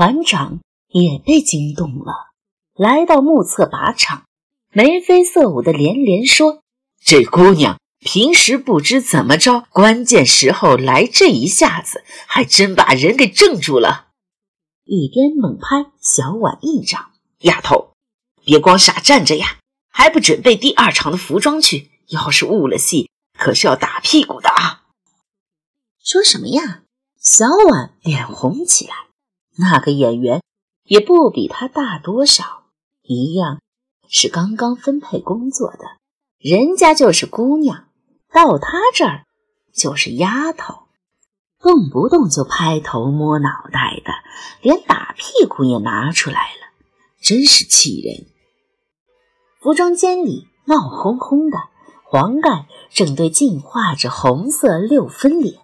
团长也被惊动了，来到目测靶场，眉飞色舞的连连说：“这姑娘平时不知怎么着，关键时候来这一下子，还真把人给镇住了。”一边猛拍小婉一掌：“丫头，别光傻站着呀，还不准备第二场的服装去？要是误了戏，可是要打屁股的啊！”说什么呀？小婉脸红起来。那个演员也不比她大多少，一样是刚刚分配工作的，人家就是姑娘，到她这儿就是丫头，动不动就拍头摸脑袋的，连打屁股也拿出来了，真是气人。服装间里闹哄哄的，黄盖正对镜画着红色六分脸，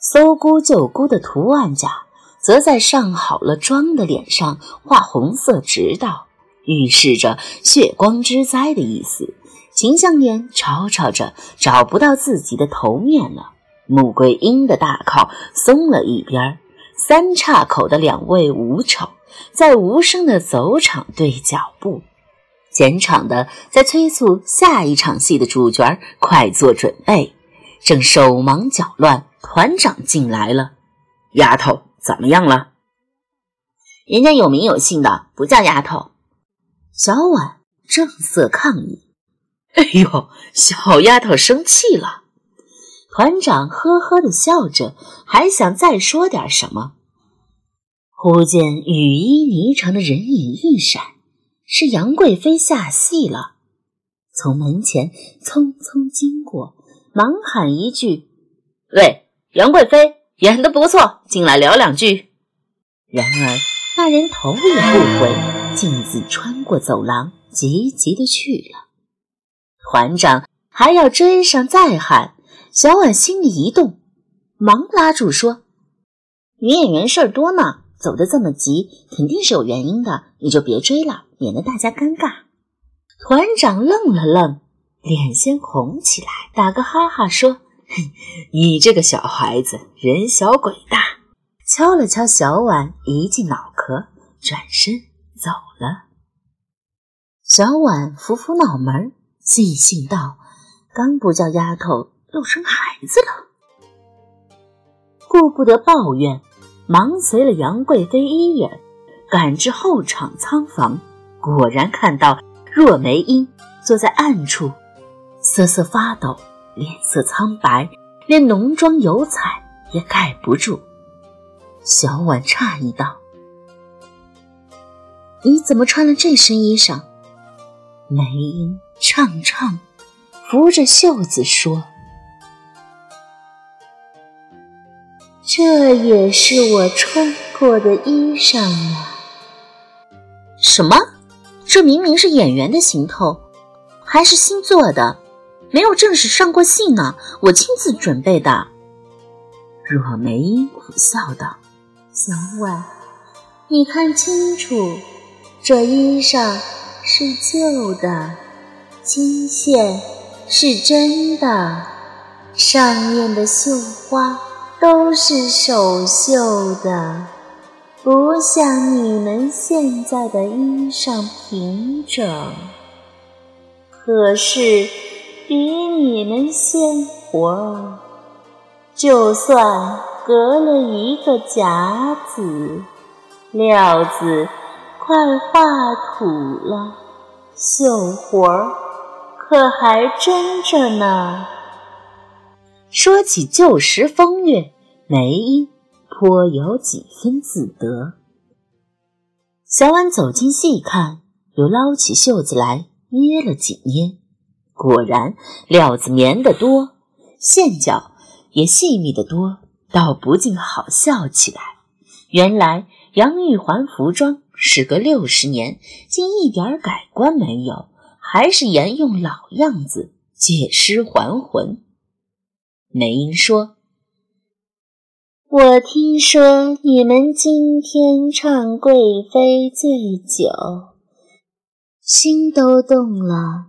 搜姑救姑的图案家。则在上好了妆的脸上画红色直道，预示着血光之灾的意思。秦香莲吵吵着找不到自己的头面了。穆桂英的大靠松了一边，三岔口的两位武丑在无声的走场对脚步，前场的在催促下一场戏的主角快做准备，正手忙脚乱。团长进来了，丫头。怎么样了？人家有名有姓的，不叫丫头。小婉正色抗议：“哎呦，小丫头生气了。”团长呵呵的笑着，还想再说点什么，忽见雨衣霓裳的人影一闪，是杨贵妃下戏了，从门前匆匆经过，忙喊一句：“喂，杨贵妃。”演的不错，进来聊两句。然而那人头也不回，径自穿过走廊，急急的去了。团长还要追上再喊，小婉心里一动，忙拉住说：“女演员事儿多呢，走得这么急，肯定是有原因的，你就别追了，免得大家尴尬。”团长愣了愣，脸先红起来，打个哈哈说。你这个小孩子，人小鬼大，敲了敲小婉一记脑壳，转身走了。小婉扶扶脑门，细兴道：“刚不叫丫头，又生孩子了。”顾不得抱怨，忙随了杨贵妃一眼，赶至后场仓房，果然看到若梅英坐在暗处，瑟瑟发抖。脸色苍白，连浓妆油彩也盖不住。小婉诧异道：“你怎么穿了这身衣裳？”梅英畅畅扶着袖子说：“这也是我穿过的衣裳啊。”什么？这明明是演员的行头，还是新做的？没有正式上过戏呢，我亲自准备的。若梅苦笑道：“小婉，你看清楚，这衣裳是旧的，金线是真的，上面的绣花都是手绣的，不像你们现在的衣裳平整。可是。”比你们鲜活，就算隔了一个甲子，料子快化土了，绣活儿可还真着呢。说起旧时风月，梅英颇有几分自得。小婉走近细看，又捞起袖子来捏了几捏。果然，料子绵得多，线脚也细密得多，倒不禁好笑起来。原来杨玉环服装时隔六十年，竟一点改观没有，还是沿用老样子，借尸还魂。梅英说：“我听说你们今天唱贵妃醉酒，心都动了。”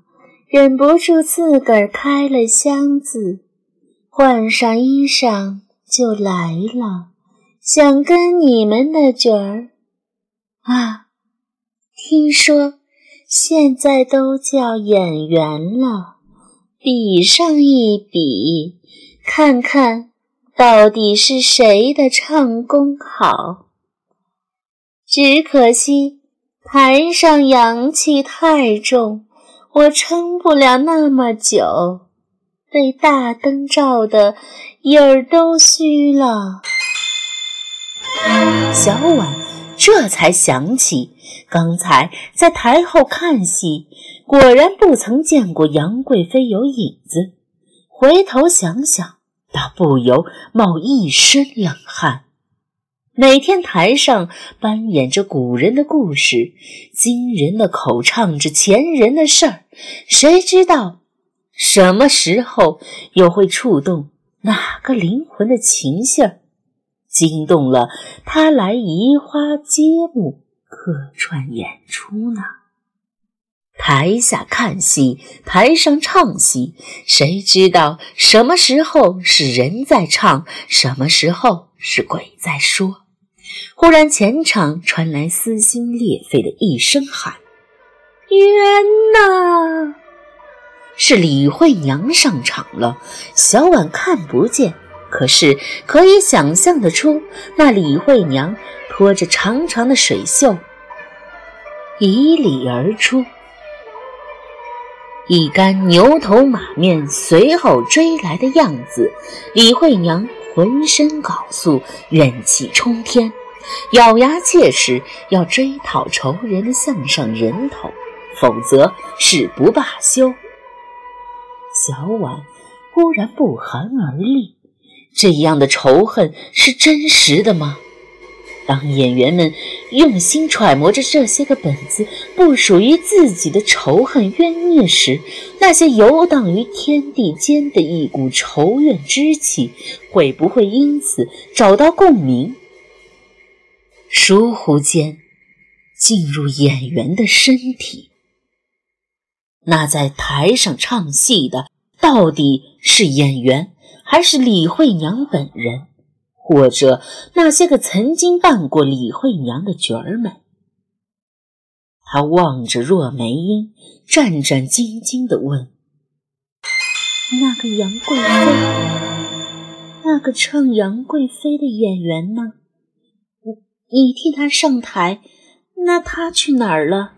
忍不住自个儿开了箱子，换上衣裳就来了，想跟你们的角儿啊，听说现在都叫演员了，比上一比，看看到底是谁的唱功好。只可惜台上阳气太重，我撑不了那么久，被大灯照的影儿都虚了。小婉这才想起，刚才在台后看戏，果然不曾见过杨贵妃有影子。回头想想，她不由冒一身冷汗。每天台上扮演着古人的故事，今人的口唱着前人的事儿，谁知道什么时候又会触动哪个灵魂的情绪？惊动了他来移花接木客串演出呢。台下看戏，台上唱戏，谁知道什么时候是人在唱，什么时候是鬼在说？忽然前场传来撕心裂肺的一声喊：“冤呐！”是李慧娘上场了，小婉看不见。可是可以想象得出，那李慧娘拖着长长的水袖，以里而出，一干牛头马面随后追来的样子。李慧娘浑身缟素，怨气冲天，咬牙切齿要追讨仇人的项上人头，否则誓不罢休。小婉忽然不寒而栗。这样的仇恨是真实的吗？当演员们用心揣摩着这些个本子不属于自己的仇恨冤孽时，那些游荡于天地间的一股仇怨之气，会不会因此找到共鸣？疏忽间进入演员的身体？那在台上唱戏的，到底是演员？还是李慧娘本人，或者那些个曾经扮过李慧娘的角儿们。他望着若梅英，战战兢兢地问：“那个杨贵妃，那个唱杨贵妃的演员呢？你替他上台，那他去哪儿了？”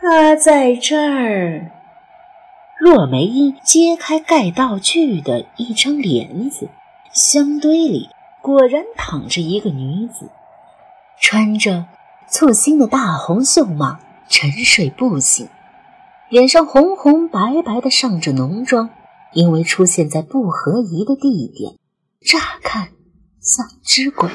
他在这儿。若梅英揭开盖道具的一张帘子，香堆里果然躺着一个女子，穿着簇新的大红绣帽，沉睡不醒，脸上红红白白的上着浓妆。因为出现在不合宜的地点，乍看像只鬼。